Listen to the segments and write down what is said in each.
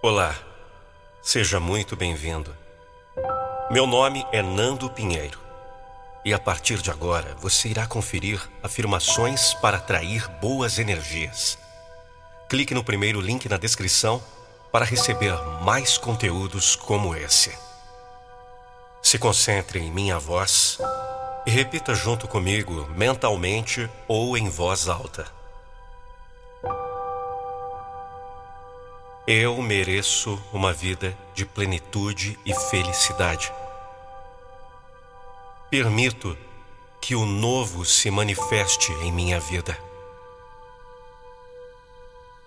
Olá, seja muito bem-vindo. Meu nome é Nando Pinheiro e a partir de agora você irá conferir afirmações para atrair boas energias. Clique no primeiro link na descrição para receber mais conteúdos como esse. Se concentre em minha voz e repita junto comigo mentalmente ou em voz alta. Eu mereço uma vida de plenitude e felicidade. Permito que o novo se manifeste em minha vida.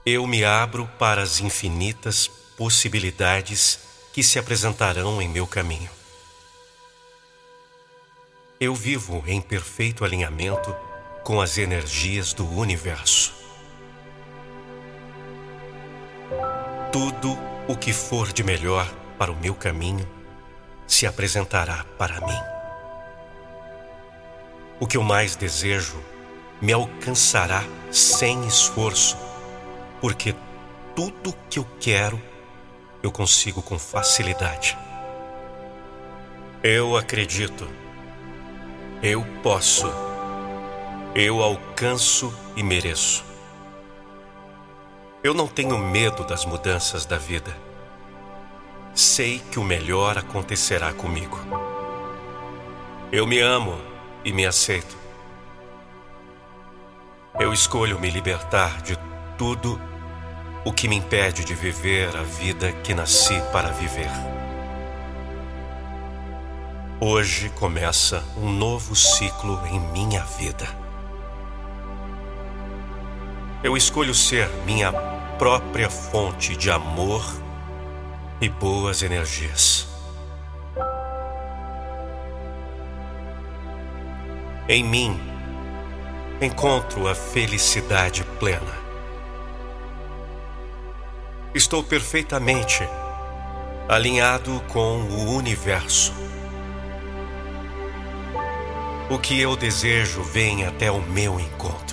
Eu me abro para as infinitas possibilidades que se apresentarão em meu caminho. Eu vivo em perfeito alinhamento com as energias do universo. Tudo o que for de melhor para o meu caminho se apresentará para mim. O que eu mais desejo me alcançará sem esforço, porque tudo que eu quero eu consigo com facilidade. Eu acredito, eu posso, eu alcanço e mereço. Eu não tenho medo das mudanças da vida. Sei que o melhor acontecerá comigo. Eu me amo e me aceito. Eu escolho me libertar de tudo o que me impede de viver a vida que nasci para viver. Hoje começa um novo ciclo em minha vida. Eu escolho ser minha própria fonte de amor e boas energias. Em mim, encontro a felicidade plena. Estou perfeitamente alinhado com o universo. O que eu desejo vem até o meu encontro.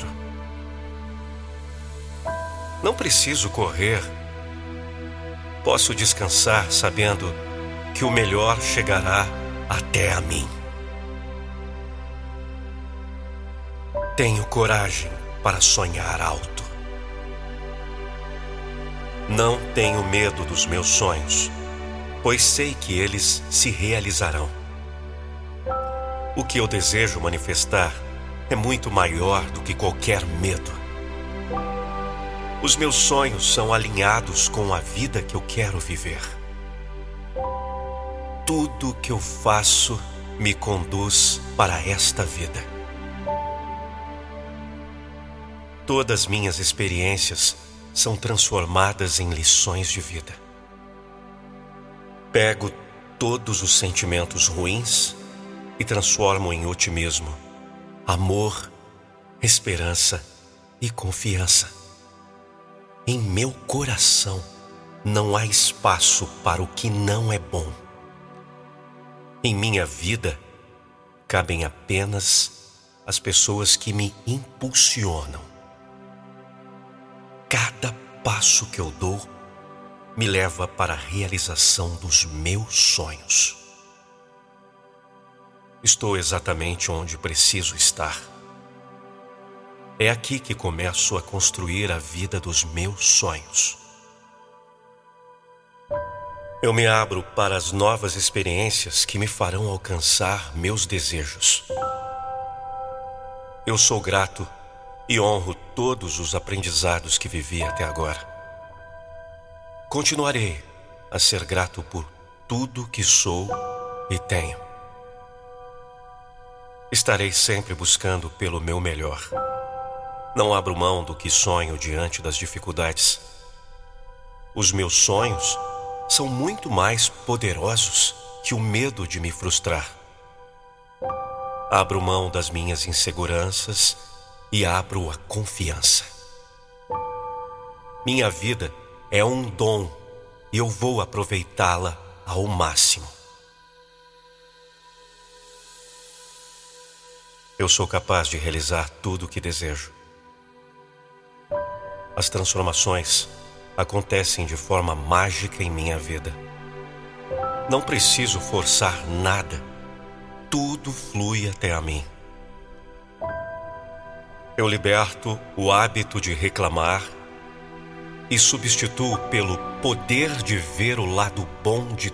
Não preciso correr. Posso descansar sabendo que o melhor chegará até a mim. Tenho coragem para sonhar alto. Não tenho medo dos meus sonhos, pois sei que eles se realizarão. O que eu desejo manifestar é muito maior do que qualquer medo. Os meus sonhos são alinhados com a vida que eu quero viver. Tudo que eu faço me conduz para esta vida. Todas minhas experiências são transformadas em lições de vida. Pego todos os sentimentos ruins e transformo em otimismo, amor, esperança e confiança. Em meu coração não há espaço para o que não é bom. Em minha vida cabem apenas as pessoas que me impulsionam. Cada passo que eu dou me leva para a realização dos meus sonhos. Estou exatamente onde preciso estar. É aqui que começo a construir a vida dos meus sonhos. Eu me abro para as novas experiências que me farão alcançar meus desejos. Eu sou grato e honro todos os aprendizados que vivi até agora. Continuarei a ser grato por tudo que sou e tenho. Estarei sempre buscando pelo meu melhor. Não abro mão do que sonho diante das dificuldades. Os meus sonhos são muito mais poderosos que o medo de me frustrar. Abro mão das minhas inseguranças e abro a confiança. Minha vida é um dom e eu vou aproveitá-la ao máximo. Eu sou capaz de realizar tudo o que desejo. As transformações acontecem de forma mágica em minha vida. Não preciso forçar nada, tudo flui até a mim. Eu liberto o hábito de reclamar e substituo pelo poder de ver o lado bom de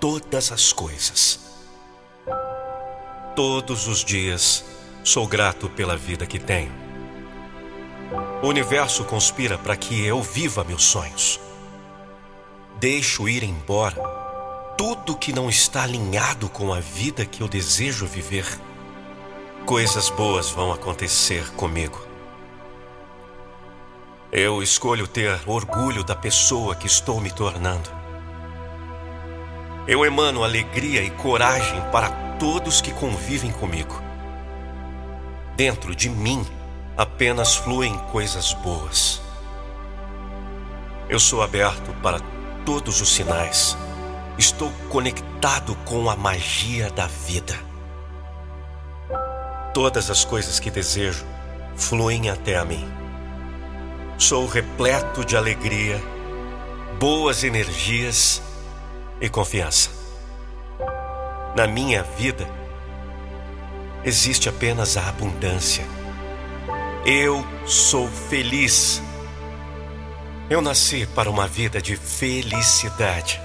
todas as coisas. Todos os dias sou grato pela vida que tenho. O universo conspira para que eu viva meus sonhos. Deixo ir embora tudo que não está alinhado com a vida que eu desejo viver. Coisas boas vão acontecer comigo. Eu escolho ter orgulho da pessoa que estou me tornando. Eu emano alegria e coragem para todos que convivem comigo. Dentro de mim apenas fluem coisas boas. Eu sou aberto para todos os sinais. Estou conectado com a magia da vida. Todas as coisas que desejo fluem até a mim. Sou repleto de alegria, boas energias e confiança. Na minha vida, existe apenas a abundância. Eu sou feliz. Eu nasci para uma vida de felicidade.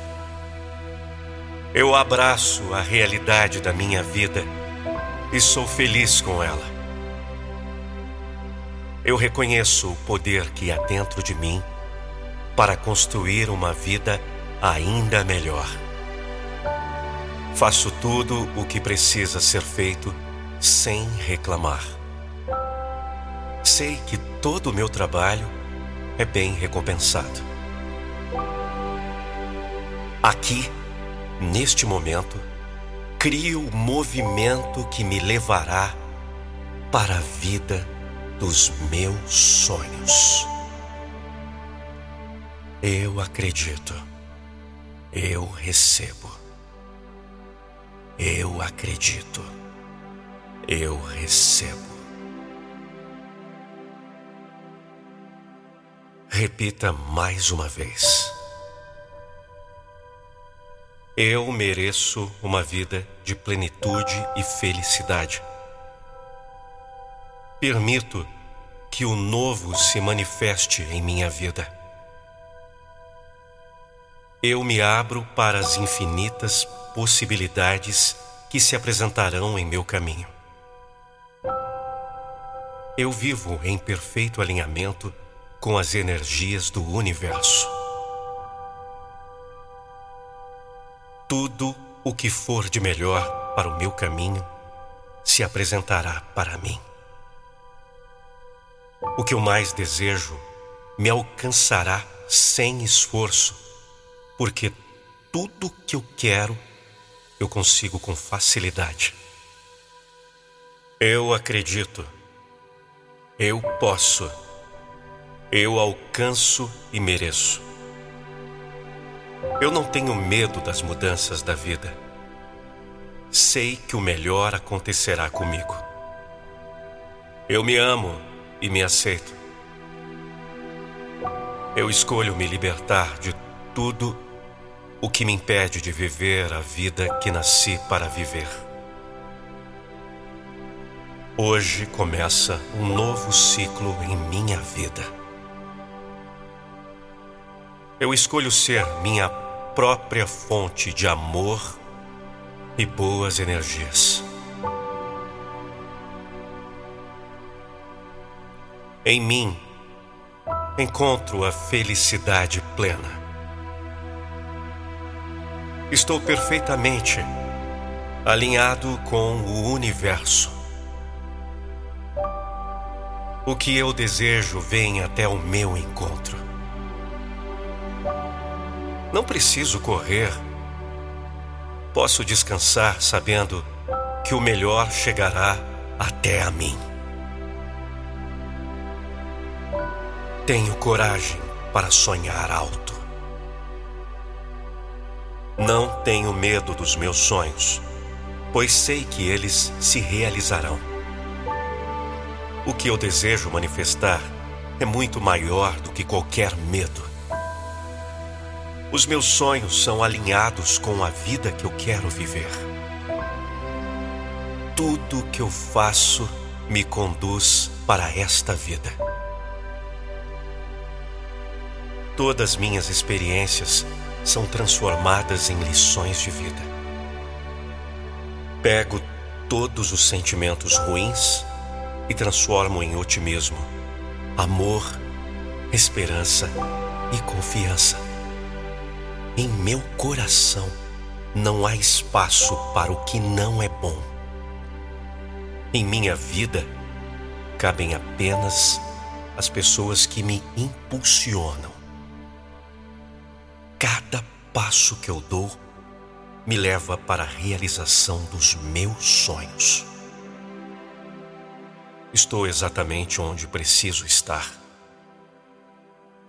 Eu abraço a realidade da minha vida e sou feliz com ela. Eu reconheço o poder que há dentro de mim para construir uma vida ainda melhor. Faço tudo o que precisa ser feito sem reclamar. Sei que todo o meu trabalho é bem recompensado. Aqui, neste momento, crio o movimento que me levará para a vida dos meus sonhos. Eu acredito. Eu recebo. Eu acredito. Eu recebo. Repita mais uma vez. Eu mereço uma vida de plenitude e felicidade. Permito que o novo se manifeste em minha vida. Eu me abro para as infinitas possibilidades que se apresentarão em meu caminho. Eu vivo em perfeito alinhamento com as energias do universo. Tudo o que for de melhor para o meu caminho se apresentará para mim. O que eu mais desejo me alcançará sem esforço, porque tudo que eu quero eu consigo com facilidade. Eu acredito, eu posso, eu alcanço e mereço. Eu não tenho medo das mudanças da vida. Sei que o melhor acontecerá comigo. Eu me amo e me aceito. Eu escolho me libertar de tudo o que me impede de viver a vida que nasci para viver. Hoje começa um novo ciclo em minha vida. Eu escolho ser minha própria fonte de amor e boas energias. Em mim, encontro a felicidade plena. Estou perfeitamente alinhado com o universo. O que eu desejo vem até o meu encontro. Não preciso correr. Posso descansar sabendo que o melhor chegará até a mim. Tenho coragem para sonhar alto. Não tenho medo dos meus sonhos, pois sei que eles se realizarão. O que eu desejo manifestar é muito maior do que qualquer medo. Os meus sonhos são alinhados com a vida que eu quero viver. Tudo que eu faço me conduz para esta vida. Todas minhas experiências são transformadas em lições de vida. Pego todos os sentimentos ruins e transformo em otimismo, amor, esperança e confiança. Em meu coração não há espaço para o que não é bom. Em minha vida cabem apenas as pessoas que me impulsionam. Cada passo que eu dou me leva para a realização dos meus sonhos. Estou exatamente onde preciso estar.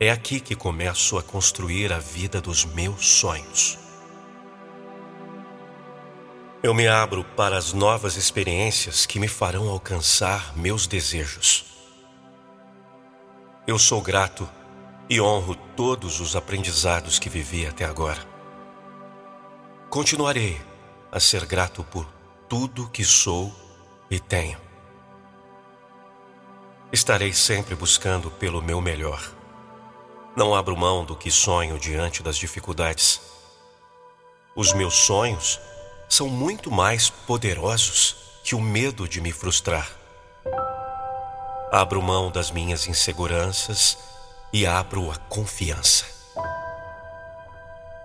É aqui que começo a construir a vida dos meus sonhos. Eu me abro para as novas experiências que me farão alcançar meus desejos. Eu sou grato e honro todos os aprendizados que vivi até agora. Continuarei a ser grato por tudo que sou e tenho. Estarei sempre buscando pelo meu melhor. Não abro mão do que sonho diante das dificuldades. Os meus sonhos são muito mais poderosos que o medo de me frustrar. Abro mão das minhas inseguranças e abro a confiança.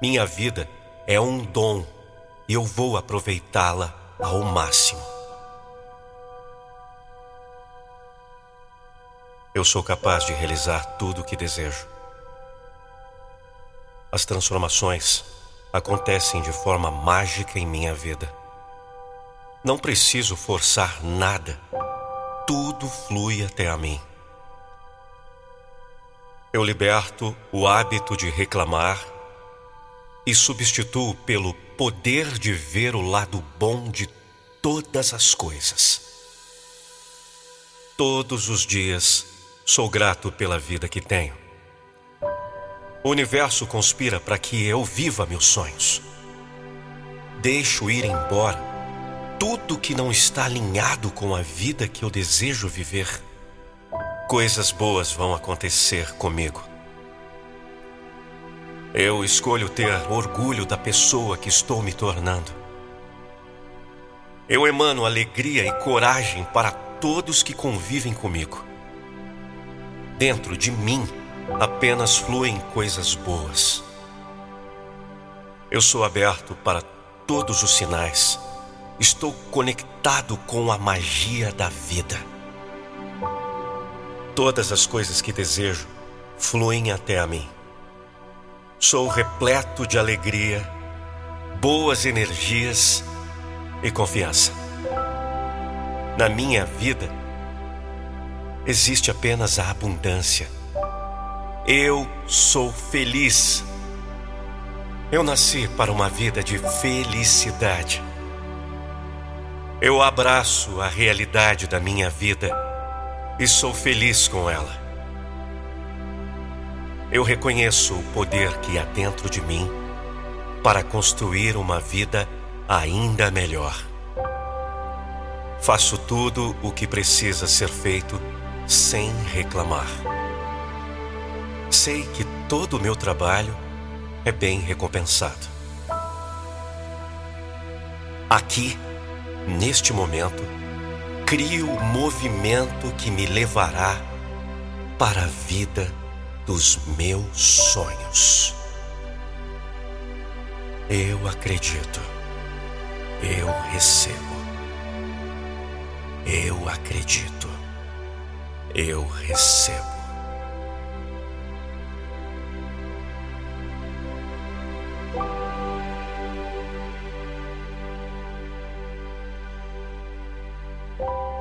Minha vida é um dom e eu vou aproveitá-la ao máximo. Eu sou capaz de realizar tudo o que desejo. As transformações acontecem de forma mágica em minha vida. Não preciso forçar nada, tudo flui até a mim. Eu liberto o hábito de reclamar e substituo pelo poder de ver o lado bom de todas as coisas. Todos os dias sou grato pela vida que tenho. O universo conspira para que eu viva meus sonhos. Deixo ir embora tudo que não está alinhado com a vida que eu desejo viver. Coisas boas vão acontecer comigo. Eu escolho ter orgulho da pessoa que estou me tornando. Eu emano alegria e coragem para todos que convivem comigo. Dentro de mim, apenas fluem coisas boas. Eu sou aberto para todos os sinais. Estou conectado com a magia da vida. Todas as coisas que desejo fluem até a mim. Sou repleto de alegria, boas energias e confiança. Na minha vida, existe apenas a abundância eu sou feliz. Eu nasci para uma vida de felicidade. Eu abraço a realidade da minha vida e sou feliz com ela. Eu reconheço o poder que há dentro de mim para construir uma vida ainda melhor. Faço tudo o que precisa ser feito sem reclamar sei que todo o meu trabalho é bem recompensado. Aqui, neste momento, crio o movimento que me levará para a vida dos meus sonhos. Eu acredito. Eu recebo. Eu acredito. Eu recebo. Bye.